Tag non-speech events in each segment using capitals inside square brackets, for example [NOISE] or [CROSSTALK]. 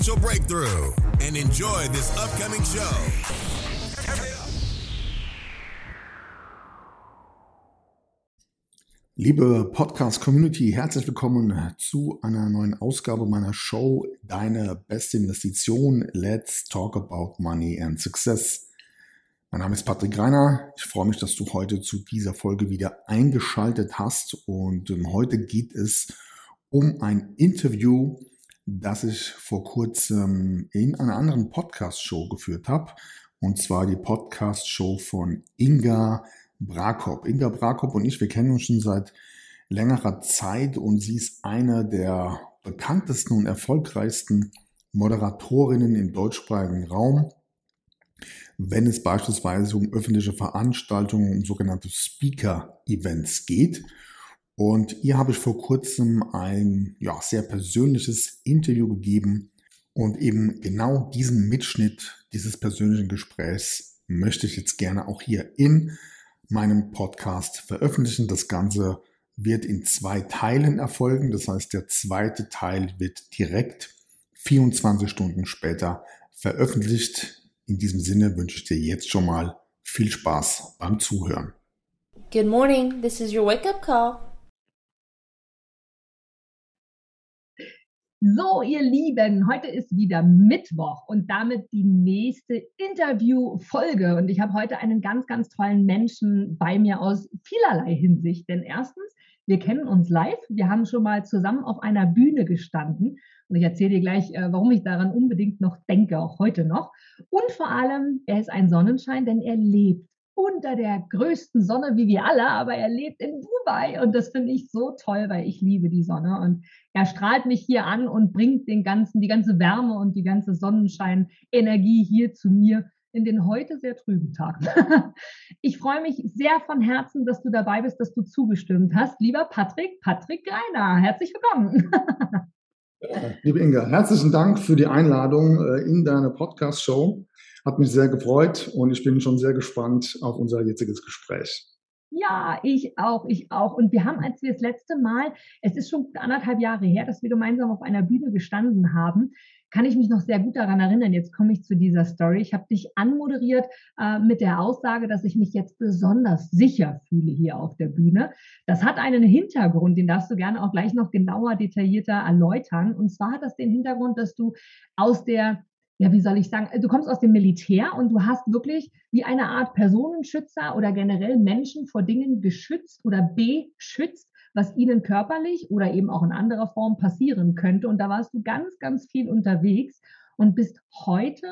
breakthrough and enjoy this upcoming show. Liebe Podcast-Community, herzlich willkommen zu einer neuen Ausgabe meiner Show Deine beste Investition. Let's talk about money and success. Mein Name ist Patrick Reiner. Ich freue mich, dass du heute zu dieser Folge wieder eingeschaltet hast. Und ähm, heute geht es um ein Interview das ich vor kurzem in einer anderen Podcast-Show geführt habe. Und zwar die Podcast-Show von Inga Brakop. Inga Brakop und ich, wir kennen uns schon seit längerer Zeit und sie ist eine der bekanntesten und erfolgreichsten Moderatorinnen im deutschsprachigen Raum, wenn es beispielsweise um öffentliche Veranstaltungen, um sogenannte Speaker-Events geht. Und ihr habe ich vor kurzem ein ja, sehr persönliches Interview gegeben. Und eben genau diesen Mitschnitt dieses persönlichen Gesprächs möchte ich jetzt gerne auch hier in meinem Podcast veröffentlichen. Das Ganze wird in zwei Teilen erfolgen. Das heißt, der zweite Teil wird direkt 24 Stunden später veröffentlicht. In diesem Sinne wünsche ich dir jetzt schon mal viel Spaß beim Zuhören. Good morning. This is your wake up call. So, ihr Lieben, heute ist wieder Mittwoch und damit die nächste Interviewfolge. Und ich habe heute einen ganz, ganz tollen Menschen bei mir aus vielerlei Hinsicht. Denn erstens, wir kennen uns live. Wir haben schon mal zusammen auf einer Bühne gestanden. Und ich erzähle dir gleich, äh, warum ich daran unbedingt noch denke, auch heute noch. Und vor allem, er ist ein Sonnenschein, denn er lebt unter der größten Sonne wie wir alle, aber er lebt in Dubai und das finde ich so toll, weil ich liebe die Sonne und er strahlt mich hier an und bringt den ganzen, die ganze Wärme und die ganze Sonnenschein-Energie hier zu mir in den heute sehr trüben Tag. [LAUGHS] ich freue mich sehr von Herzen, dass du dabei bist, dass du zugestimmt hast. Lieber Patrick, Patrick Greiner, herzlich willkommen. [LAUGHS] Liebe Inga, herzlichen Dank für die Einladung äh, in deine Podcast-Show. Hat mich sehr gefreut und ich bin schon sehr gespannt auf unser jetziges Gespräch. Ja, ich auch, ich auch. Und wir haben, als wir das letzte Mal, es ist schon anderthalb Jahre her, dass wir gemeinsam auf einer Bühne gestanden haben, kann ich mich noch sehr gut daran erinnern. Jetzt komme ich zu dieser Story. Ich habe dich anmoderiert äh, mit der Aussage, dass ich mich jetzt besonders sicher fühle hier auf der Bühne. Das hat einen Hintergrund, den darfst du gerne auch gleich noch genauer, detaillierter erläutern. Und zwar hat das den Hintergrund, dass du aus der ja, wie soll ich sagen, du kommst aus dem Militär und du hast wirklich wie eine Art Personenschützer oder generell Menschen vor Dingen geschützt oder beschützt, was ihnen körperlich oder eben auch in anderer Form passieren könnte. Und da warst du ganz, ganz viel unterwegs und bist heute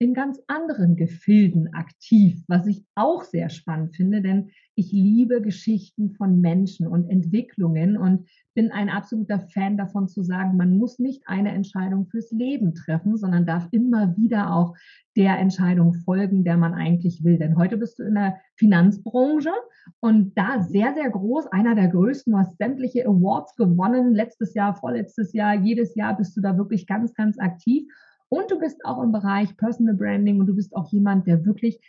in ganz anderen Gefilden aktiv, was ich auch sehr spannend finde, denn ich liebe Geschichten von Menschen und Entwicklungen und bin ein absoluter Fan davon zu sagen, man muss nicht eine Entscheidung fürs Leben treffen, sondern darf immer wieder auch der Entscheidung folgen, der man eigentlich will. Denn heute bist du in der Finanzbranche und da sehr, sehr groß, einer der größten, du hast sämtliche Awards gewonnen, letztes Jahr, vorletztes Jahr, jedes Jahr bist du da wirklich ganz, ganz aktiv. Und du bist auch im Bereich Personal Branding und du bist auch jemand, der wirklich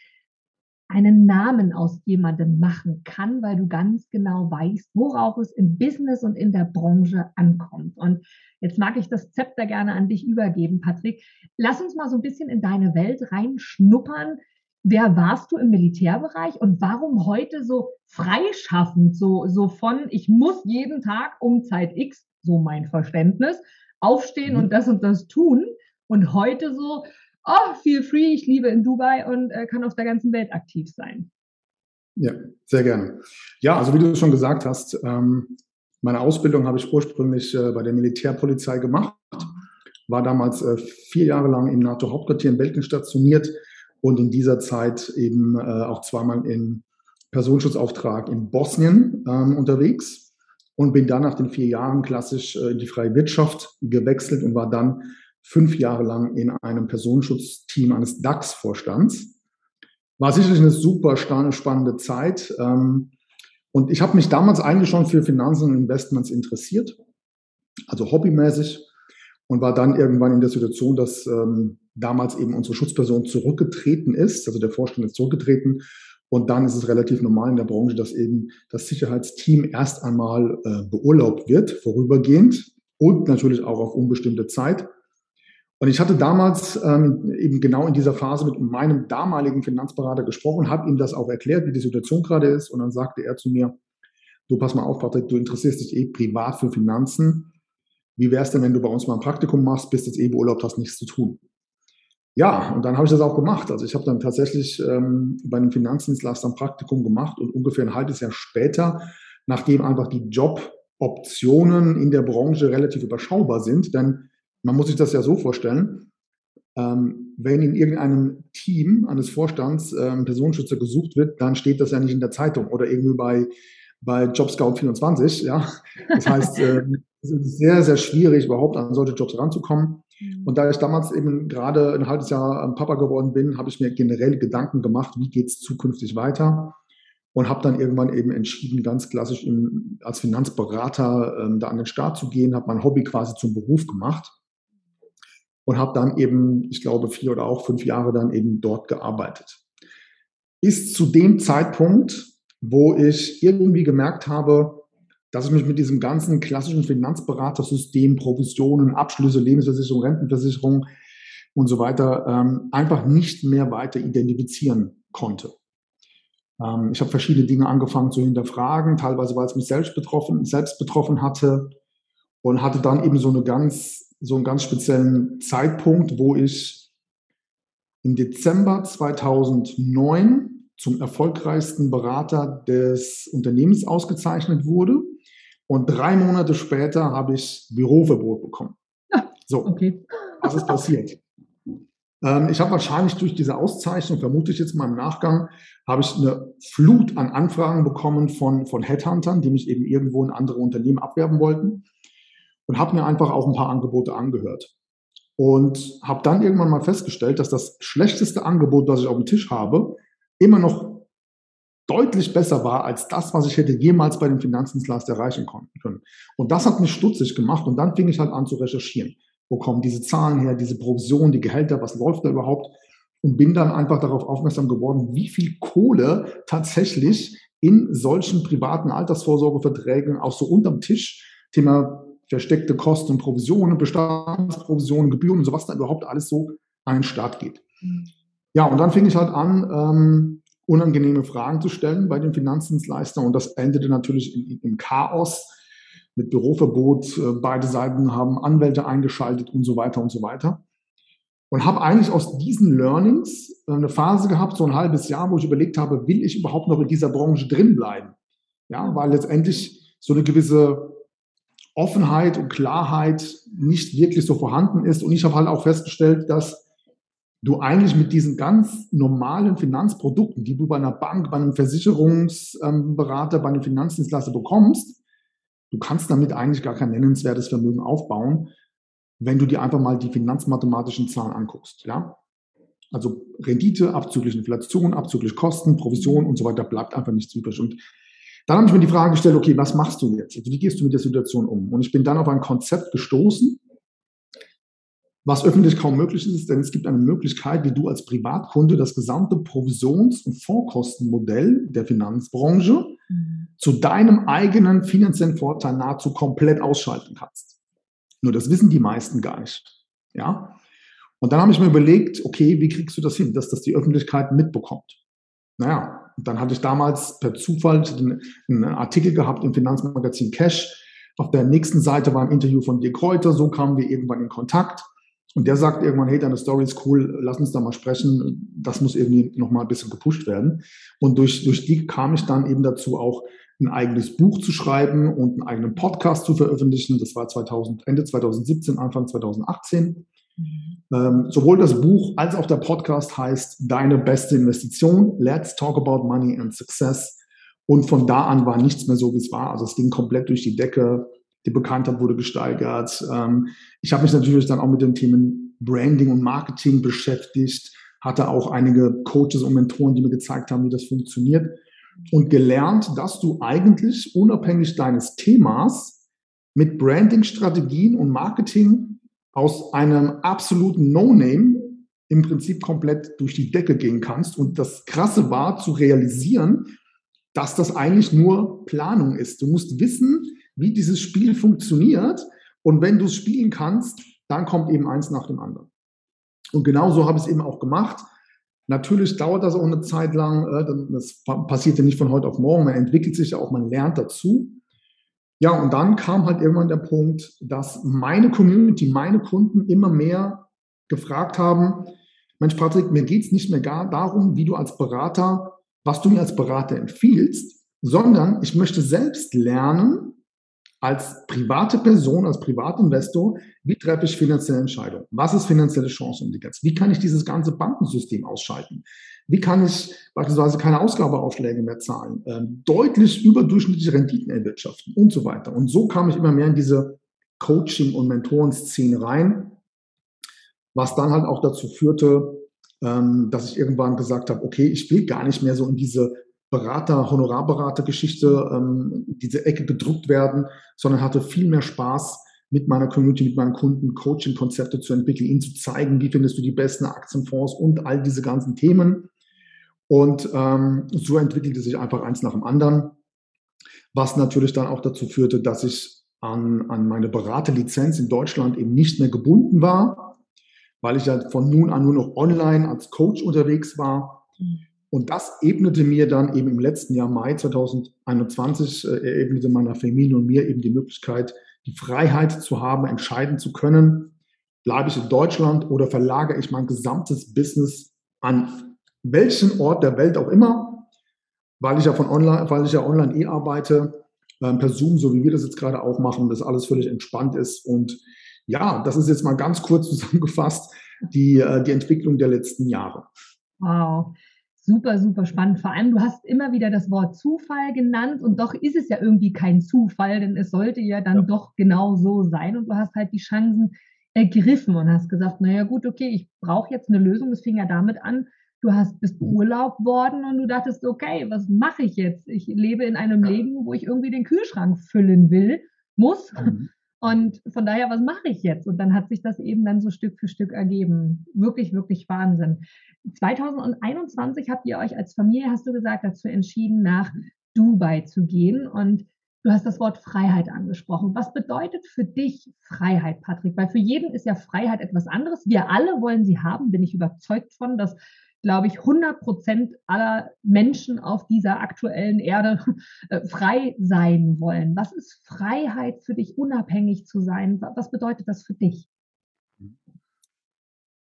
einen Namen aus jemandem machen kann, weil du ganz genau weißt, worauf es im Business und in der Branche ankommt. Und jetzt mag ich das Zepter gerne an dich übergeben, Patrick. Lass uns mal so ein bisschen in deine Welt reinschnuppern. Wer warst du im Militärbereich und warum heute so freischaffend, so, so von, ich muss jeden Tag um Zeit X, so mein Verständnis, aufstehen und mhm. das und das tun und heute so, oh, feel free, ich liebe in Dubai und äh, kann auf der ganzen Welt aktiv sein. Ja, sehr gerne. Ja, also wie du schon gesagt hast, ähm, meine Ausbildung habe ich ursprünglich äh, bei der Militärpolizei gemacht, war damals äh, vier Jahre lang im NATO-Hauptquartier in Belgien stationiert und in dieser Zeit eben äh, auch zweimal im Personenschutzauftrag in Bosnien ähm, unterwegs und bin dann nach den vier Jahren klassisch äh, in die freie Wirtschaft gewechselt und war dann fünf Jahre lang in einem Personenschutzteam eines DAX-Vorstands. War sicherlich eine super spannende Zeit. Ähm, und ich habe mich damals eigentlich schon für Finanzen und Investments interessiert, also hobbymäßig, und war dann irgendwann in der Situation, dass ähm, damals eben unsere Schutzperson zurückgetreten ist, also der Vorstand ist zurückgetreten. Und dann ist es relativ normal in der Branche, dass eben das Sicherheitsteam erst einmal äh, beurlaubt wird, vorübergehend und natürlich auch auf unbestimmte Zeit. Und ich hatte damals ähm, eben genau in dieser Phase mit meinem damaligen Finanzberater gesprochen, habe ihm das auch erklärt, wie die Situation gerade ist. Und dann sagte er zu mir, du pass mal auf, Patrick, du interessierst dich eh privat für Finanzen. Wie wäre es denn, wenn du bei uns mal ein Praktikum machst, bist jetzt eh beurlaubt, hast nichts zu tun? Ja, und dann habe ich das auch gemacht. Also ich habe dann tatsächlich ähm, bei einem Finanzdienstleister ein Praktikum gemacht und ungefähr ein halbes Jahr später, nachdem einfach die Joboptionen in der Branche relativ überschaubar sind, denn man muss sich das ja so vorstellen, ähm, wenn in irgendeinem Team eines Vorstands ähm, Personenschützer gesucht wird, dann steht das ja nicht in der Zeitung oder irgendwie bei, bei JobScout24. Ja? Das heißt, [LAUGHS] äh, es ist sehr, sehr schwierig, überhaupt an solche Jobs ranzukommen. Mhm. Und da ich damals eben gerade ein halbes Jahr Papa geworden bin, habe ich mir generell Gedanken gemacht, wie geht es zukünftig weiter und habe dann irgendwann eben entschieden, ganz klassisch im, als Finanzberater ähm, da an den Start zu gehen, habe mein Hobby quasi zum Beruf gemacht und habe dann eben, ich glaube, vier oder auch fünf Jahre dann eben dort gearbeitet. Bis zu dem Zeitpunkt, wo ich irgendwie gemerkt habe, dass ich mich mit diesem ganzen klassischen Finanzberatersystem, Provisionen, Abschlüsse, Lebensversicherung, Rentenversicherung und so weiter ähm, einfach nicht mehr weiter identifizieren konnte. Ähm, ich habe verschiedene Dinge angefangen zu hinterfragen, teilweise weil es mich selbst betroffen, selbst betroffen hatte und hatte dann eben so eine ganz so einen ganz speziellen Zeitpunkt, wo ich im Dezember 2009 zum erfolgreichsten Berater des Unternehmens ausgezeichnet wurde. Und drei Monate später habe ich Büroverbot bekommen. So, okay. was ist passiert? Ähm, ich habe wahrscheinlich durch diese Auszeichnung, vermute ich jetzt mal im Nachgang, habe ich eine Flut an Anfragen bekommen von, von Headhuntern, die mich eben irgendwo in andere Unternehmen abwerben wollten und habe mir einfach auch ein paar Angebote angehört. Und habe dann irgendwann mal festgestellt, dass das schlechteste Angebot, das ich auf dem Tisch habe, immer noch deutlich besser war als das, was ich hätte jemals bei dem Finanzdienstleister erreichen können. Und das hat mich stutzig gemacht und dann fing ich halt an zu recherchieren. Wo kommen diese Zahlen her, diese Provision, die Gehälter, was läuft da überhaupt? Und bin dann einfach darauf aufmerksam geworden, wie viel Kohle tatsächlich in solchen privaten Altersvorsorgeverträgen auch so unterm Tisch, Thema versteckte Kosten und Provisionen, Bestandsprovisionen, Gebühren und so, was da überhaupt alles so an den Start geht. Mhm. Ja, und dann fing ich halt an, ähm, unangenehme Fragen zu stellen bei den Finanzdienstleistern und das endete natürlich im, im Chaos mit Büroverbot. Äh, beide Seiten haben Anwälte eingeschaltet und so weiter und so weiter. Und habe eigentlich aus diesen Learnings äh, eine Phase gehabt, so ein halbes Jahr, wo ich überlegt habe, will ich überhaupt noch in dieser Branche drin bleiben? Ja, weil letztendlich so eine gewisse Offenheit und Klarheit nicht wirklich so vorhanden ist. Und ich habe halt auch festgestellt, dass du eigentlich mit diesen ganz normalen Finanzprodukten, die du bei einer Bank, bei einem Versicherungsberater, bei einem Finanzdienstleister bekommst, du kannst damit eigentlich gar kein nennenswertes Vermögen aufbauen, wenn du dir einfach mal die finanzmathematischen Zahlen anguckst. Ja? Also Rendite abzüglich Inflation, abzüglich Kosten, Provision und so weiter bleibt einfach nichts übrig. Und dann habe ich mir die Frage gestellt, okay, was machst du jetzt? Also wie gehst du mit der Situation um? Und ich bin dann auf ein Konzept gestoßen, was öffentlich kaum möglich ist, denn es gibt eine Möglichkeit, wie du als Privatkunde das gesamte Provisions- und Vorkostenmodell der Finanzbranche mhm. zu deinem eigenen finanziellen Vorteil nahezu komplett ausschalten kannst. Nur das wissen die meisten gar nicht. Ja? Und dann habe ich mir überlegt, okay, wie kriegst du das hin, dass das die Öffentlichkeit mitbekommt? Naja, dann hatte ich damals per Zufall einen Artikel gehabt im Finanzmagazin Cash. Auf der nächsten Seite war ein Interview von Dirk Kräuter, so kamen wir irgendwann in Kontakt. Und der sagt irgendwann, hey, deine Story ist cool, lass uns da mal sprechen. Das muss irgendwie nochmal ein bisschen gepusht werden. Und durch, durch die kam ich dann eben dazu, auch ein eigenes Buch zu schreiben und einen eigenen Podcast zu veröffentlichen. Das war 2000, Ende 2017, Anfang 2018. Ähm, sowohl das Buch als auch der Podcast heißt Deine beste Investition. Let's talk about money and success. Und von da an war nichts mehr so, wie es war. Also es ging komplett durch die Decke. Die Bekanntheit wurde gesteigert. Ähm, ich habe mich natürlich dann auch mit den Themen Branding und Marketing beschäftigt, hatte auch einige Coaches und Mentoren, die mir gezeigt haben, wie das funktioniert und gelernt, dass du eigentlich unabhängig deines Themas mit Branding-Strategien und Marketing aus einem absoluten No-Name im Prinzip komplett durch die Decke gehen kannst. Und das Krasse war zu realisieren, dass das eigentlich nur Planung ist. Du musst wissen, wie dieses Spiel funktioniert. Und wenn du es spielen kannst, dann kommt eben eins nach dem anderen. Und genau so habe ich es eben auch gemacht. Natürlich dauert das auch eine Zeit lang. Äh, das passiert ja nicht von heute auf morgen. Man entwickelt sich ja auch, man lernt dazu. Ja, und dann kam halt irgendwann der Punkt, dass meine Community, meine Kunden immer mehr gefragt haben, Mensch, Patrick, mir geht es nicht mehr gar darum, wie du als Berater, was du mir als Berater empfiehlst, sondern ich möchte selbst lernen, als private Person, als Privatinvestor, wie treffe ich finanzielle Entscheidungen? Was ist finanzielle Chancenindikation? Wie kann ich dieses ganze Bankensystem ausschalten? Wie kann ich beispielsweise keine Ausgabeaufschläge mehr zahlen? Ähm, deutlich überdurchschnittliche Renditen erwirtschaften und so weiter. Und so kam ich immer mehr in diese Coaching- und Mentorenszene rein, was dann halt auch dazu führte, ähm, dass ich irgendwann gesagt habe, okay, ich will gar nicht mehr so in diese Berater, Honorarberater-Geschichte, ähm, diese Ecke gedruckt werden, sondern hatte viel mehr Spaß, mit meiner Community, mit meinen Kunden Coaching-Konzepte zu entwickeln, ihnen zu zeigen, wie findest du die besten Aktienfonds und all diese ganzen Themen. Und ähm, so entwickelte sich einfach eins nach dem anderen, was natürlich dann auch dazu führte, dass ich an, an meine Beraterlizenz in Deutschland eben nicht mehr gebunden war, weil ich ja von nun an nur noch online als Coach unterwegs war. Und das ebnete mir dann eben im letzten Jahr, Mai 2021, äh, ebnete meiner Familie und mir eben die Möglichkeit, die Freiheit zu haben, entscheiden zu können, bleibe ich in Deutschland oder verlagere ich mein gesamtes Business an welchen Ort der Welt auch immer, weil ich ja von online, weil ich ja online eh arbeite, äh, per Zoom, so wie wir das jetzt gerade auch machen, dass alles völlig entspannt ist. Und ja, das ist jetzt mal ganz kurz [LAUGHS] zusammengefasst die, äh, die Entwicklung der letzten Jahre. Wow super, super spannend. Vor allem, du hast immer wieder das Wort Zufall genannt und doch ist es ja irgendwie kein Zufall, denn es sollte ja dann ja. doch genau so sein und du hast halt die Chancen ergriffen und hast gesagt, naja gut, okay, ich brauche jetzt eine Lösung. Es fing ja damit an, du hast bist beurlaubt worden und du dachtest, okay, was mache ich jetzt? Ich lebe in einem Leben, wo ich irgendwie den Kühlschrank füllen will, muss. Mhm. Und von daher, was mache ich jetzt? Und dann hat sich das eben dann so Stück für Stück ergeben. Wirklich, wirklich Wahnsinn. 2021 habt ihr euch als Familie, hast du gesagt, dazu entschieden, nach Dubai zu gehen. Und du hast das Wort Freiheit angesprochen. Was bedeutet für dich Freiheit, Patrick? Weil für jeden ist ja Freiheit etwas anderes. Wir alle wollen sie haben, bin ich überzeugt von, dass glaube ich, 100 Prozent aller Menschen auf dieser aktuellen Erde äh, frei sein wollen. Was ist Freiheit für dich, unabhängig zu sein? Was bedeutet das für dich?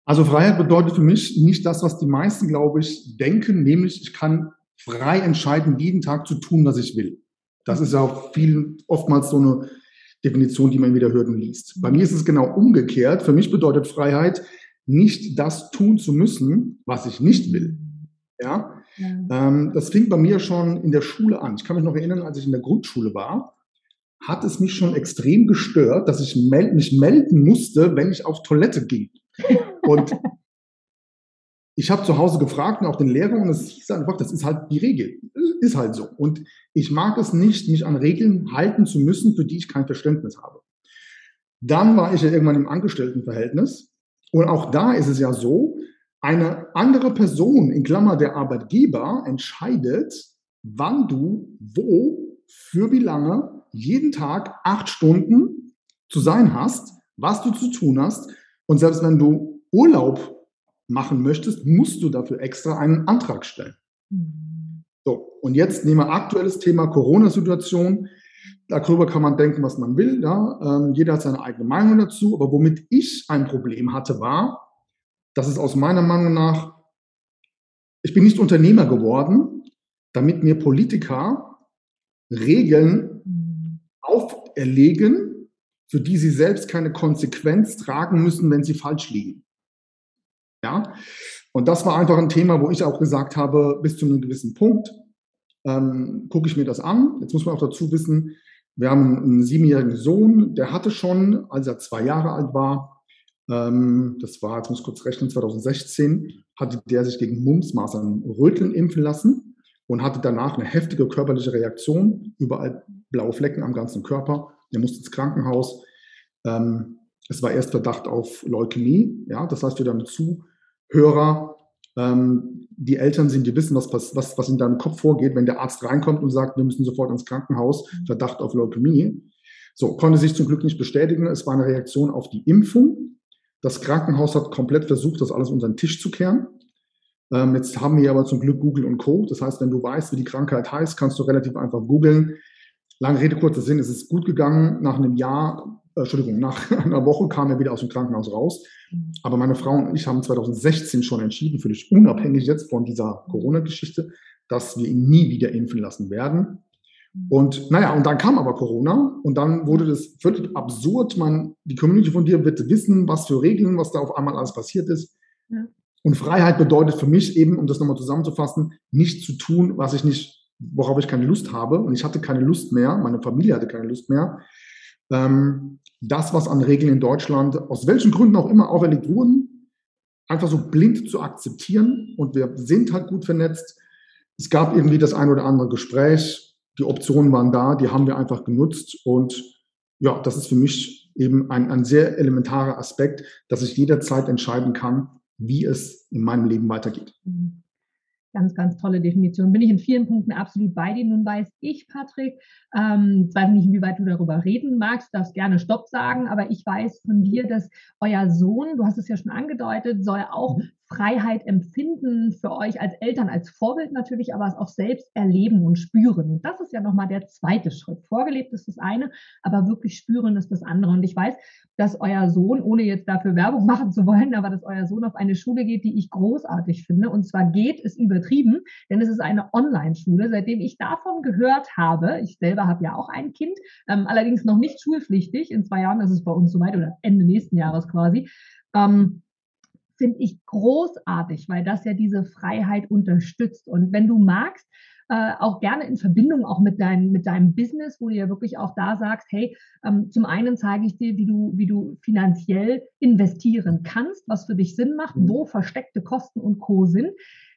Also Freiheit bedeutet für mich nicht das, was die meisten, glaube ich, denken, nämlich ich kann frei entscheiden, jeden Tag zu tun, was ich will. Das ist ja auch viel, oftmals so eine Definition, die man wieder hört und liest. Bei mir ist es genau umgekehrt. Für mich bedeutet Freiheit, nicht das tun zu müssen, was ich nicht will. Ja, ja. Ähm, das fing bei mir schon in der Schule an. Ich kann mich noch erinnern, als ich in der Grundschule war, hat es mich schon extrem gestört, dass ich mel mich melden musste, wenn ich auf Toilette ging. Und [LAUGHS] ich habe zu Hause gefragt und auch den Lehrer und es hieß einfach, das ist halt die Regel. Ist halt so. Und ich mag es nicht, mich an Regeln halten zu müssen, für die ich kein Verständnis habe. Dann war ich ja irgendwann im Angestelltenverhältnis und auch da ist es ja so, eine andere Person, in Klammer der Arbeitgeber, entscheidet, wann du wo, für wie lange, jeden Tag acht Stunden zu sein hast, was du zu tun hast. Und selbst wenn du Urlaub machen möchtest, musst du dafür extra einen Antrag stellen. So, und jetzt nehmen wir aktuelles Thema Corona-Situation. Darüber kann man denken, was man will. Ja? Ähm, jeder hat seine eigene Meinung dazu. Aber womit ich ein Problem hatte, war, dass es aus meiner Meinung nach, ich bin nicht Unternehmer geworden, damit mir Politiker Regeln auferlegen, für die sie selbst keine Konsequenz tragen müssen, wenn sie falsch liegen. Ja? Und das war einfach ein Thema, wo ich auch gesagt habe, bis zu einem gewissen Punkt ähm, gucke ich mir das an. Jetzt muss man auch dazu wissen, wir haben einen siebenjährigen Sohn, der hatte schon, als er zwei Jahre alt war, ähm, das war, jetzt muss ich kurz rechnen, 2016, hatte der sich gegen Mumps, Masern, Röteln impfen lassen und hatte danach eine heftige körperliche Reaktion, überall blaue Flecken am ganzen Körper. Er musste ins Krankenhaus. Ähm, es war erst Verdacht auf Leukämie. Ja, das heißt für deine Zuhörer, ähm, die Eltern sind, die wissen, was, was, was in deinem Kopf vorgeht, wenn der Arzt reinkommt und sagt, wir müssen sofort ins Krankenhaus. Verdacht auf Leukämie. So, konnte sich zum Glück nicht bestätigen. Es war eine Reaktion auf die Impfung. Das Krankenhaus hat komplett versucht, das alles unter den Tisch zu kehren. Ähm, jetzt haben wir aber zum Glück Google und Co. Das heißt, wenn du weißt, wie die Krankheit heißt, kannst du relativ einfach googeln. Lange Rede, kurzer Sinn, es ist gut gegangen. Nach einem Jahr Entschuldigung, nach [LAUGHS] einer Woche kam er wieder aus dem Krankenhaus raus. Mhm. Aber meine Frau und ich haben 2016 schon entschieden, völlig unabhängig jetzt von dieser Corona-Geschichte, dass wir ihn nie wieder impfen lassen werden. Mhm. Und naja, und dann kam aber Corona und dann wurde das völlig absurd. Man, die Community von dir wird wissen, was für Regeln, was da auf einmal alles passiert ist. Ja. Und Freiheit bedeutet für mich eben, um das nochmal zusammenzufassen, nicht zu tun, was ich nicht, worauf ich keine Lust habe. Und ich hatte keine Lust mehr, meine Familie hatte keine Lust mehr. Ähm, das, was an Regeln in Deutschland, aus welchen Gründen auch immer auferlegt wurden, einfach so blind zu akzeptieren. Und wir sind halt gut vernetzt. Es gab irgendwie das ein oder andere Gespräch. Die Optionen waren da, die haben wir einfach genutzt. Und ja, das ist für mich eben ein, ein sehr elementarer Aspekt, dass ich jederzeit entscheiden kann, wie es in meinem Leben weitergeht. Mhm. Ganz, ganz tolle Definition. Bin ich in vielen Punkten absolut bei dir. Nun weiß ich, Patrick, ähm, weiß nicht, inwieweit du darüber reden magst, darfst gerne Stopp sagen, aber ich weiß von dir, dass euer Sohn, du hast es ja schon angedeutet, soll auch mhm. Freiheit empfinden für euch als Eltern, als Vorbild natürlich, aber es auch selbst erleben und spüren. Und das ist ja nochmal der zweite Schritt. Vorgelebt ist das eine, aber wirklich spüren ist das andere. Und ich weiß, dass euer Sohn, ohne jetzt dafür Werbung [LAUGHS] machen zu wollen, aber dass euer Sohn auf eine Schule geht, die ich großartig finde. Und zwar geht, ist übertrieben, denn es ist eine Online-Schule. Seitdem ich davon gehört habe, ich selber habe ja auch ein Kind, ähm, allerdings noch nicht schulpflichtig. In zwei Jahren ist es bei uns soweit oder Ende nächsten Jahres quasi. Ähm, finde ich großartig, weil das ja diese Freiheit unterstützt. Und wenn du magst, äh, auch gerne in Verbindung auch mit, dein, mit deinem Business, wo du ja wirklich auch da sagst, hey, ähm, zum einen zeige ich dir, wie du, wie du finanziell investieren kannst, was für dich Sinn macht, mhm. wo versteckte Kosten und Co. sind.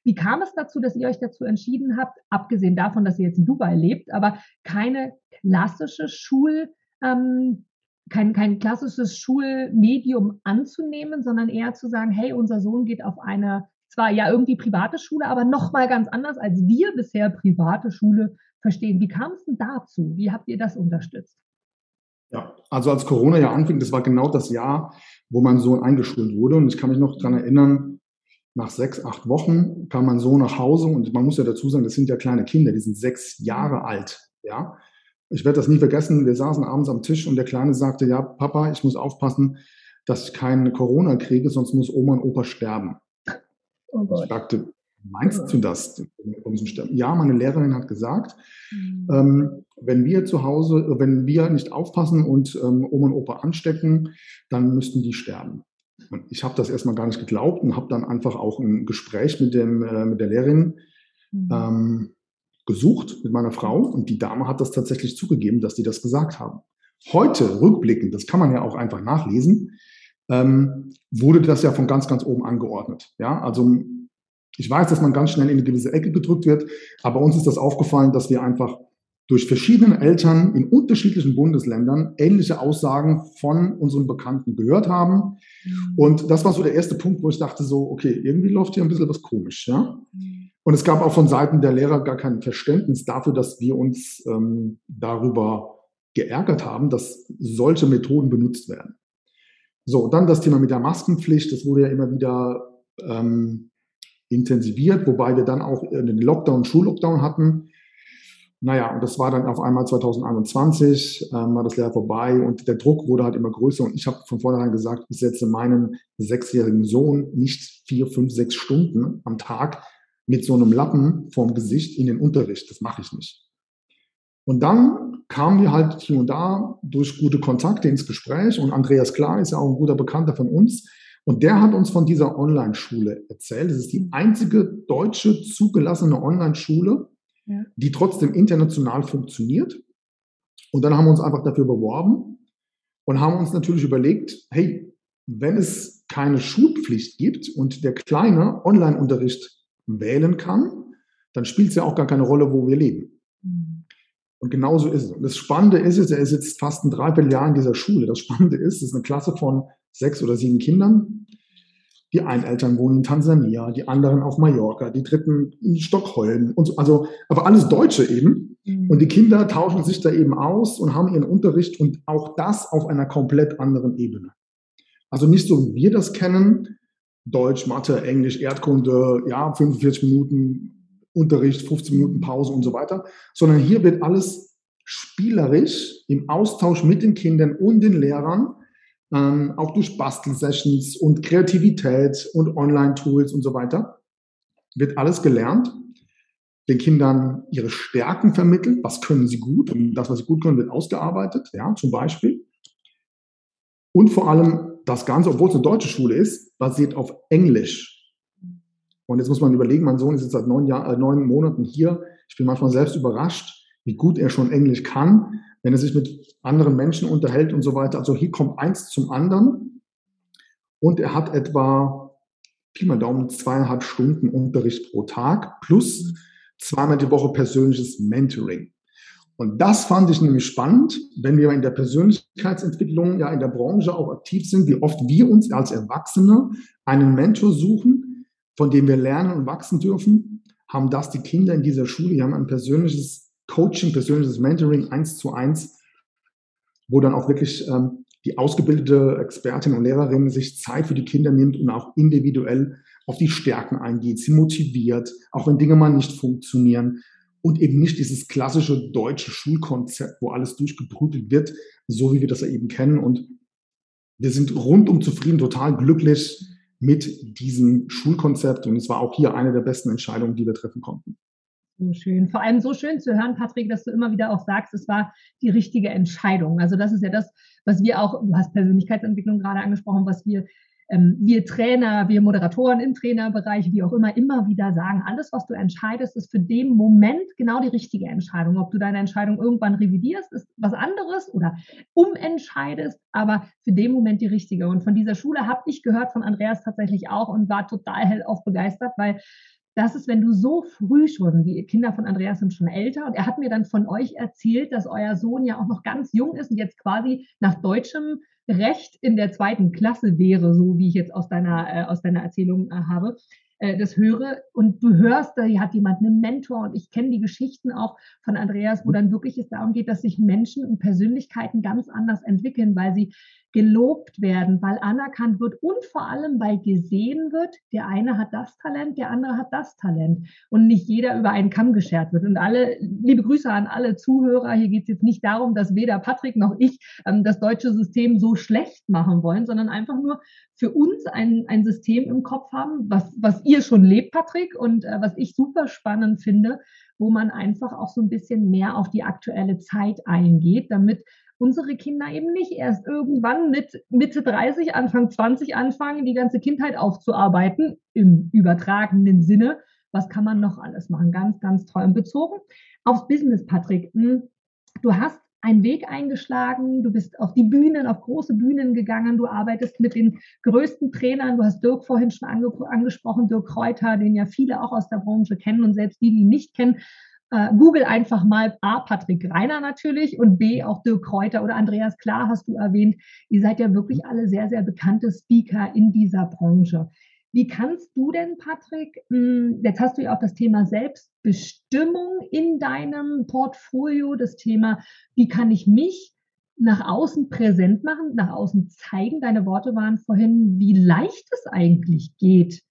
Wie kam es dazu, dass ihr euch dazu entschieden habt, abgesehen davon, dass ihr jetzt in Dubai lebt, aber keine klassische Schul, ähm, kein, kein klassisches Schulmedium anzunehmen, sondern eher zu sagen, hey, unser Sohn geht auf eine zwar ja irgendwie private Schule, aber nochmal ganz anders, als wir bisher private Schule verstehen. Wie kam es denn dazu? Wie habt ihr das unterstützt? Ja, also als Corona ja anfing, das war genau das Jahr, wo mein Sohn eingeschult wurde. Und ich kann mich noch daran erinnern, nach sechs, acht Wochen kam mein Sohn nach Hause und man muss ja dazu sagen, das sind ja kleine Kinder, die sind sechs Jahre alt. Ja, ich werde das nie vergessen. Wir saßen abends am Tisch und der Kleine sagte, ja, Papa, ich muss aufpassen, dass ich kein Corona kriege, sonst muss Oma und Opa sterben. Oh. Ich sagte, meinst du das? Ja, meine Lehrerin hat gesagt, mhm. ähm, wenn wir zu Hause, wenn wir nicht aufpassen und ähm, Oma und Opa anstecken, dann müssten die sterben. Und ich habe das erstmal gar nicht geglaubt und habe dann einfach auch ein Gespräch mit, dem, äh, mit der Lehrerin mhm. ähm, gesucht mit meiner Frau und die Dame hat das tatsächlich zugegeben, dass die das gesagt haben. Heute, rückblickend, das kann man ja auch einfach nachlesen, ähm, wurde das ja von ganz, ganz oben angeordnet. Ja, also ich weiß, dass man ganz schnell in eine gewisse Ecke gedrückt wird, aber uns ist das aufgefallen, dass wir einfach durch verschiedene Eltern in unterschiedlichen Bundesländern ähnliche Aussagen von unseren Bekannten gehört haben. Mhm. Und das war so der erste Punkt, wo ich dachte so, okay, irgendwie läuft hier ein bisschen was komisch, ja. Und es gab auch von Seiten der Lehrer gar kein Verständnis dafür, dass wir uns ähm, darüber geärgert haben, dass solche Methoden benutzt werden. So, dann das Thema mit der Maskenpflicht, das wurde ja immer wieder ähm, intensiviert, wobei wir dann auch den Lockdown, Schullockdown hatten. Naja, und das war dann auf einmal 2021, ähm, war das Lehr vorbei und der Druck wurde halt immer größer. Und ich habe von vornherein gesagt, ich setze meinen sechsjährigen Sohn nicht vier, fünf, sechs Stunden am Tag mit so einem Lappen vorm Gesicht in den Unterricht. Das mache ich nicht. Und dann kamen wir halt hier und da durch gute Kontakte ins Gespräch und Andreas Klar ist ja auch ein guter Bekannter von uns. Und der hat uns von dieser Online-Schule erzählt. Es ist die einzige deutsche zugelassene Online-Schule, ja. die trotzdem international funktioniert. Und dann haben wir uns einfach dafür beworben und haben uns natürlich überlegt, hey, wenn es keine Schulpflicht gibt und der Kleine Online-Unterricht wählen kann, dann spielt es ja auch gar keine Rolle, wo wir leben. Mhm. Und genauso ist es. Und das Spannende ist es, er ist jetzt fast ein Dreivierteljahr in dieser Schule. Das Spannende ist, es ist eine Klasse von sechs oder sieben Kindern. Die einen Eltern wohnen in Tansania, die anderen auf Mallorca, die dritten in Stockholm und so. Also, aber alles Deutsche eben. Mhm. Und die Kinder tauschen sich da eben aus und haben ihren Unterricht und auch das auf einer komplett anderen Ebene. Also nicht so, wie wir das kennen. Deutsch, Mathe, Englisch, Erdkunde, ja, 45 Minuten Unterricht, 15 Minuten Pause und so weiter, sondern hier wird alles spielerisch im Austausch mit den Kindern und den Lehrern. Ähm, auch durch Bastelsessions und Kreativität und Online-Tools und so weiter, wird alles gelernt, den Kindern ihre Stärken vermittelt, was können sie gut? Und das, was sie gut können, wird ausgearbeitet, ja, zum Beispiel. Und vor allem das Ganze, obwohl es eine deutsche Schule ist, basiert auf Englisch. Und jetzt muss man überlegen, mein Sohn ist jetzt seit neun, Jahr, äh, neun Monaten hier. Ich bin manchmal selbst überrascht, wie gut er schon Englisch kann wenn er sich mit anderen Menschen unterhält und so weiter. Also hier kommt eins zum anderen. Und er hat etwa, Pi mal Daumen, zweieinhalb Stunden Unterricht pro Tag plus zweimal die Woche persönliches Mentoring. Und das fand ich nämlich spannend, wenn wir in der Persönlichkeitsentwicklung, ja in der Branche auch aktiv sind, wie oft wir uns als Erwachsene einen Mentor suchen, von dem wir lernen und wachsen dürfen, haben das die Kinder in dieser Schule, die haben ein persönliches Coaching, persönliches Mentoring eins zu eins, wo dann auch wirklich ähm, die ausgebildete Expertin und Lehrerin sich Zeit für die Kinder nimmt und auch individuell auf die Stärken eingeht, sie motiviert, auch wenn Dinge mal nicht funktionieren und eben nicht dieses klassische deutsche Schulkonzept, wo alles durchgeprügelt wird, so wie wir das ja eben kennen. Und wir sind rundum zufrieden, total glücklich mit diesem Schulkonzept. Und es war auch hier eine der besten Entscheidungen, die wir treffen konnten. So schön. Vor allem so schön zu hören, Patrick, dass du immer wieder auch sagst, es war die richtige Entscheidung. Also das ist ja das, was wir auch, du hast Persönlichkeitsentwicklung gerade angesprochen, was wir, wir Trainer, wir Moderatoren im Trainerbereich, wie auch immer, immer wieder sagen, alles, was du entscheidest, ist für den Moment genau die richtige Entscheidung. Ob du deine Entscheidung irgendwann revidierst, ist was anderes oder umentscheidest, aber für den Moment die richtige. Und von dieser Schule habe ich gehört von Andreas tatsächlich auch und war total hellauf begeistert, weil das ist, wenn du so früh schon, die Kinder von Andreas sind schon älter, und er hat mir dann von euch erzählt, dass euer Sohn ja auch noch ganz jung ist und jetzt quasi nach deutschem Recht in der zweiten Klasse wäre, so wie ich jetzt aus deiner, äh, aus deiner Erzählung äh, habe äh, das höre. Und du hörst, da hat jemand einen Mentor und ich kenne die Geschichten auch von Andreas, wo dann wirklich es darum geht, dass sich Menschen und Persönlichkeiten ganz anders entwickeln, weil sie gelobt werden, weil anerkannt wird und vor allem, weil gesehen wird, der eine hat das Talent, der andere hat das Talent und nicht jeder über einen Kamm geschert wird. Und alle, liebe Grüße an alle Zuhörer, hier geht es jetzt nicht darum, dass weder Patrick noch ich ähm, das deutsche System so schlecht machen wollen, sondern einfach nur für uns ein, ein System im Kopf haben, was, was ihr schon lebt, Patrick, und äh, was ich super spannend finde, wo man einfach auch so ein bisschen mehr auf die aktuelle Zeit eingeht, damit unsere Kinder eben nicht erst irgendwann mit Mitte 30, Anfang 20 anfangen, die ganze Kindheit aufzuarbeiten, im übertragenen Sinne. Was kann man noch alles machen? Ganz, ganz toll. Und bezogen aufs Business, Patrick. Hm, du hast einen Weg eingeschlagen, du bist auf die Bühnen, auf große Bühnen gegangen, du arbeitest mit den größten Trainern, du hast Dirk vorhin schon ange angesprochen, Dirk Kräuter, den ja viele auch aus der Branche kennen und selbst die, die ihn nicht kennen, äh, Google einfach mal A, Patrick Reiner natürlich und B, auch Dirk Kräuter oder Andreas Klar hast du erwähnt. Ihr seid ja wirklich alle sehr, sehr bekannte Speaker in dieser Branche. Wie kannst du denn, Patrick, hm, jetzt hast du ja auch das Thema Selbstbestimmung in deinem Portfolio, das Thema, wie kann ich mich nach außen präsent machen, nach außen zeigen. Deine Worte waren vorhin, wie leicht es eigentlich geht,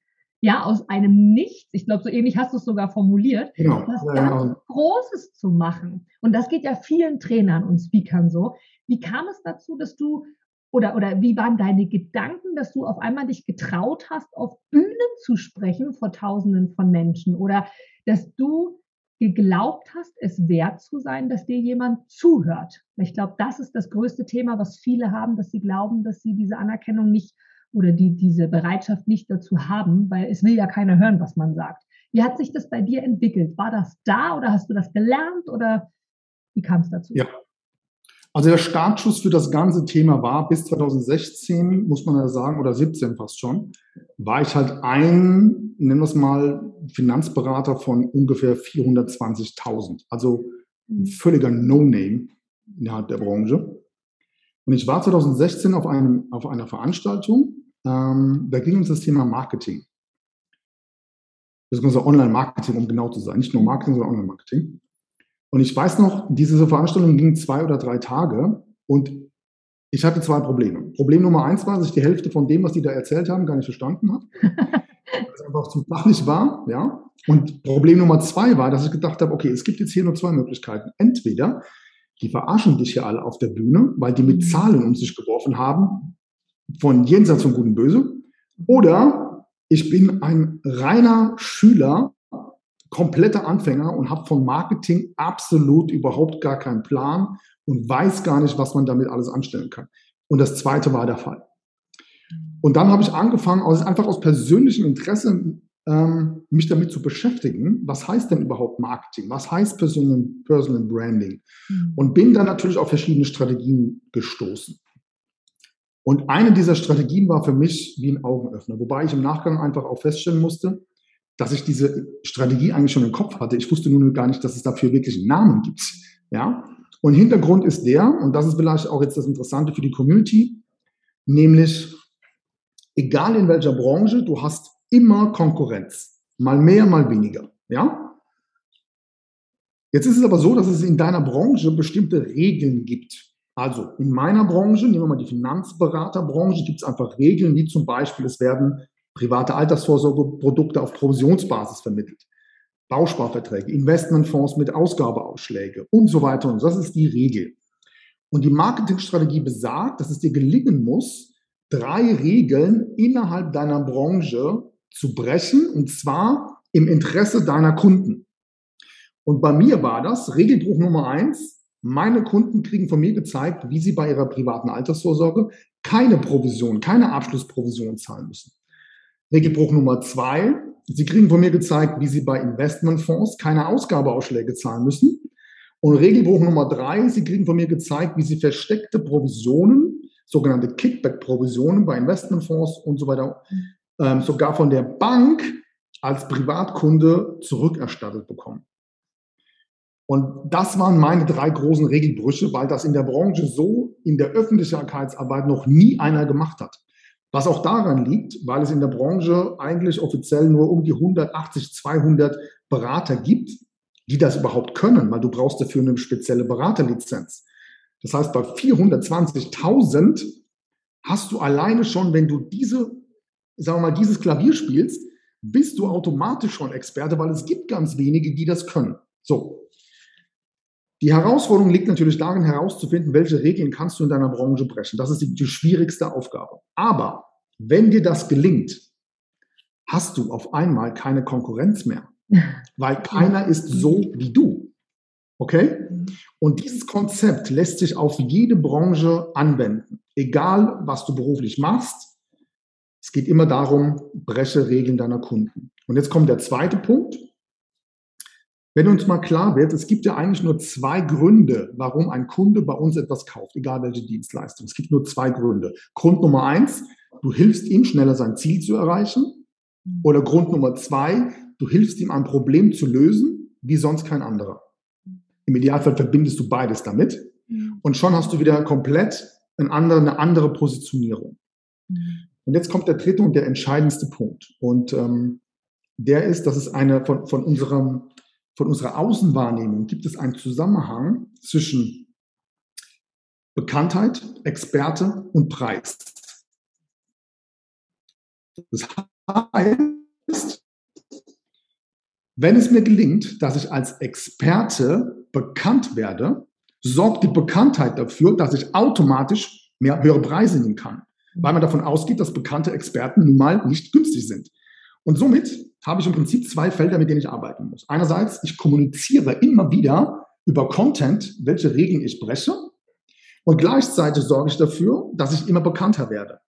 ja, aus einem Nichts, ich glaube, so ähnlich hast du es sogar formuliert, genau. was ja, ganz genau. Großes zu machen. Und das geht ja vielen Trainern und Speakern so. Wie kam es dazu, dass du, oder, oder wie waren deine Gedanken, dass du auf einmal dich getraut hast, auf Bühnen zu sprechen vor Tausenden von Menschen? Oder dass du geglaubt hast, es wert zu sein, dass dir jemand zuhört? Ich glaube, das ist das größte Thema, was viele haben, dass sie glauben, dass sie diese Anerkennung nicht oder die diese Bereitschaft nicht dazu haben, weil es will ja keiner hören, was man sagt. Wie hat sich das bei dir entwickelt? War das da oder hast du das gelernt oder wie kam es dazu? Ja. Also der Startschuss für das ganze Thema war bis 2016, muss man ja sagen, oder 17 fast schon, war ich halt ein, nennen wir es mal, Finanzberater von ungefähr 420.000. Also ein mhm. völliger No-Name innerhalb der Branche. Und ich war 2016 auf, einem, auf einer Veranstaltung, ähm, da ging uns das Thema Marketing. Beziehungsweise Online-Marketing, um genau zu sein. Nicht nur Marketing, sondern Online-Marketing. Und ich weiß noch, diese Veranstaltung ging zwei oder drei Tage und ich hatte zwei Probleme. Problem Nummer eins war, dass ich die Hälfte von dem, was die da erzählt haben, gar nicht verstanden habe. [LAUGHS] weil es einfach zu fachlich war, ja. Und Problem Nummer zwei war, dass ich gedacht habe, okay, es gibt jetzt hier nur zwei Möglichkeiten. Entweder die verarschen dich hier alle auf der Bühne, weil die mit mhm. Zahlen um sich geworfen haben, von jenseits von Gut und Böse. Oder ich bin ein reiner Schüler, kompletter Anfänger und habe von Marketing absolut überhaupt gar keinen Plan und weiß gar nicht, was man damit alles anstellen kann. Und das zweite war der Fall. Und dann habe ich angefangen, aus, einfach aus persönlichem Interesse ähm, mich damit zu beschäftigen, was heißt denn überhaupt Marketing, was heißt Personal, Personal Branding mhm. und bin dann natürlich auf verschiedene Strategien gestoßen. Und eine dieser Strategien war für mich wie ein Augenöffner, wobei ich im Nachgang einfach auch feststellen musste, dass ich diese Strategie eigentlich schon im Kopf hatte. Ich wusste nur gar nicht, dass es dafür wirklich einen Namen gibt. Ja? Und Hintergrund ist der, und das ist vielleicht auch jetzt das Interessante für die Community, nämlich egal in welcher Branche, du hast immer Konkurrenz. Mal mehr, mal weniger. Ja? Jetzt ist es aber so, dass es in deiner Branche bestimmte Regeln gibt. Also in meiner Branche, nehmen wir mal die Finanzberaterbranche, gibt es einfach Regeln, wie zum Beispiel, es werden private Altersvorsorgeprodukte auf Provisionsbasis vermittelt, Bausparverträge, Investmentfonds mit Ausgabeausschläge und so weiter. Und das ist die Regel. Und die Marketingstrategie besagt, dass es dir gelingen muss, drei Regeln innerhalb deiner Branche zu brechen, und zwar im Interesse deiner Kunden. Und bei mir war das Regelbruch Nummer eins. Meine Kunden kriegen von mir gezeigt, wie sie bei ihrer privaten Altersvorsorge keine Provision, keine Abschlussprovision zahlen müssen. Regelbruch Nummer zwei. Sie kriegen von mir gezeigt, wie Sie bei Investmentfonds keine Ausgabeausschläge zahlen müssen. Und Regelbruch Nummer drei. Sie kriegen von mir gezeigt, wie Sie versteckte Provisionen sogenannte Kickback-Provisionen bei Investmentfonds und so weiter, ähm, sogar von der Bank als Privatkunde zurückerstattet bekommen. Und das waren meine drei großen Regelbrüche, weil das in der Branche so in der Öffentlichkeitsarbeit noch nie einer gemacht hat. Was auch daran liegt, weil es in der Branche eigentlich offiziell nur um die 180, 200 Berater gibt, die das überhaupt können, weil du brauchst dafür eine spezielle Beraterlizenz. Das heißt, bei 420.000 hast du alleine schon, wenn du diese, sagen wir mal, dieses Klavier spielst, bist du automatisch schon Experte, weil es gibt ganz wenige, die das können. So. Die Herausforderung liegt natürlich darin, herauszufinden, welche Regeln kannst du in deiner Branche brechen. Das ist die, die schwierigste Aufgabe. Aber wenn dir das gelingt, hast du auf einmal keine Konkurrenz mehr, [LAUGHS] weil keiner ist so wie du. Okay? Und dieses Konzept lässt sich auf jede Branche anwenden, egal was du beruflich machst. Es geht immer darum, breche Regeln deiner Kunden. Und jetzt kommt der zweite Punkt. Wenn uns mal klar wird, es gibt ja eigentlich nur zwei Gründe, warum ein Kunde bei uns etwas kauft, egal welche Dienstleistung. Es gibt nur zwei Gründe. Grund Nummer eins, du hilfst ihm schneller sein Ziel zu erreichen. Oder Grund Nummer zwei, du hilfst ihm ein Problem zu lösen, wie sonst kein anderer. Im Idealfall verbindest du beides damit mhm. und schon hast du wieder komplett eine andere, eine andere Positionierung. Mhm. Und jetzt kommt der dritte und der entscheidendste Punkt. Und ähm, der ist, dass es eine von, von, unserem, von unserer Außenwahrnehmung gibt es einen Zusammenhang zwischen Bekanntheit, Experte und Preis. Das heißt, wenn es mir gelingt, dass ich als Experte bekannt werde, sorgt die Bekanntheit dafür, dass ich automatisch mehr höhere Preise nehmen kann, weil man davon ausgeht, dass bekannte Experten nun mal nicht günstig sind. Und somit habe ich im Prinzip zwei Felder, mit denen ich arbeiten muss. Einerseits, ich kommuniziere immer wieder über Content, welche Regeln ich breche. Und gleichzeitig sorge ich dafür, dass ich immer bekannter werde.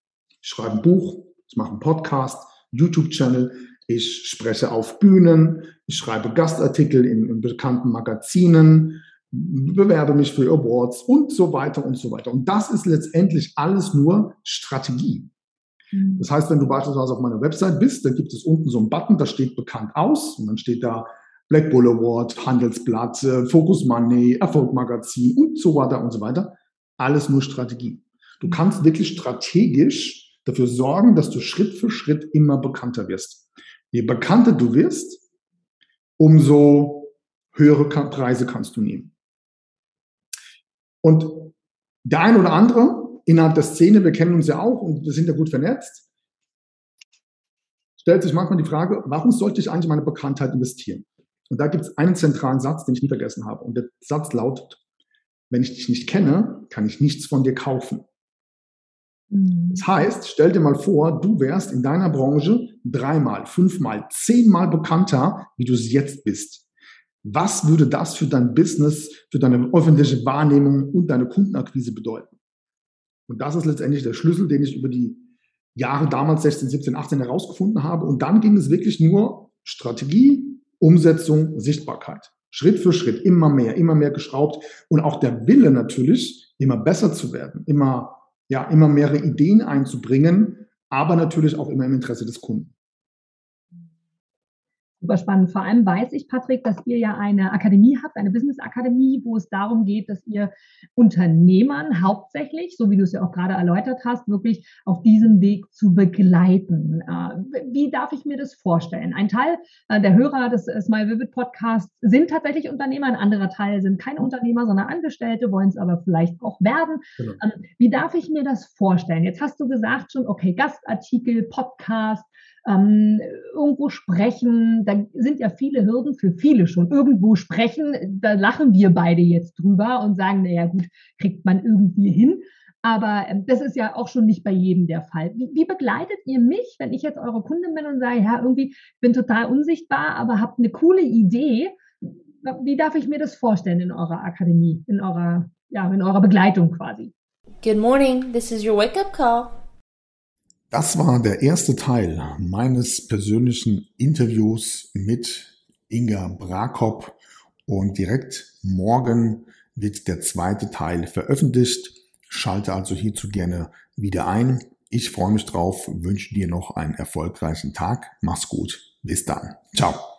Ich schreibe ein Buch, ich mache einen Podcast, YouTube-Channel, ich spreche auf Bühnen, ich schreibe Gastartikel in, in bekannten Magazinen, bewerbe mich für Awards und so weiter und so weiter. Und das ist letztendlich alles nur Strategie. Mhm. Das heißt, wenn du beispielsweise auf meiner Website bist, dann gibt es unten so einen Button, da steht bekannt aus und dann steht da Black Bull Award, Handelsblatt, äh, Focus Money, Erfolgmagazin und so weiter und so weiter. Alles nur Strategie. Du kannst wirklich strategisch dafür sorgen, dass du Schritt für Schritt immer bekannter wirst. Je bekannter du wirst, umso höhere Preise kannst du nehmen. Und der ein oder andere innerhalb der Szene, wir kennen uns ja auch und wir sind ja gut vernetzt, stellt sich manchmal die Frage, warum sollte ich eigentlich meine Bekanntheit investieren? Und da gibt es einen zentralen Satz, den ich nie vergessen habe. Und der Satz lautet, wenn ich dich nicht kenne, kann ich nichts von dir kaufen. Mhm. Das heißt, stell dir mal vor, du wärst in deiner Branche dreimal, fünfmal, zehnmal bekannter, wie du es jetzt bist. Was würde das für dein Business, für deine öffentliche Wahrnehmung und deine Kundenakquise bedeuten? Und das ist letztendlich der Schlüssel, den ich über die Jahre damals 16, 17, 18 herausgefunden habe. Und dann ging es wirklich nur Strategie, Umsetzung, Sichtbarkeit. Schritt für Schritt, immer mehr, immer mehr geschraubt und auch der Wille natürlich, immer besser zu werden, immer ja, immer mehrere Ideen einzubringen, aber natürlich auch immer im Interesse des Kunden. Super spannend. Vor allem weiß ich, Patrick, dass ihr ja eine Akademie habt, eine Business-Akademie, wo es darum geht, dass ihr Unternehmern hauptsächlich, so wie du es ja auch gerade erläutert hast, wirklich auf diesem Weg zu begleiten. Äh, wie darf ich mir das vorstellen? Ein Teil äh, der Hörer des Smile Vivid Podcasts sind tatsächlich Unternehmer, ein anderer Teil sind keine Unternehmer, sondern Angestellte, wollen es aber vielleicht auch werden. Genau. Ähm, wie darf ich mir das vorstellen? Jetzt hast du gesagt schon, okay, Gastartikel, Podcast, ähm, irgendwo sprechen, da sind ja viele Hürden für viele schon. Irgendwo sprechen, da lachen wir beide jetzt drüber und sagen, naja gut, kriegt man irgendwie hin. Aber ähm, das ist ja auch schon nicht bei jedem der Fall. Wie, wie, begleitet ihr mich, wenn ich jetzt eure Kundin bin und sage, ja, irgendwie bin total unsichtbar, aber habt eine coole Idee? Wie darf ich mir das vorstellen in eurer Akademie, in eurer, ja, in eurer Begleitung quasi? Good morning, this is your wake-up call. Das war der erste Teil meines persönlichen Interviews mit Inga Brakop und direkt morgen wird der zweite Teil veröffentlicht. Schalte also hierzu gerne wieder ein. Ich freue mich drauf, wünsche dir noch einen erfolgreichen Tag. Mach's gut. Bis dann. Ciao.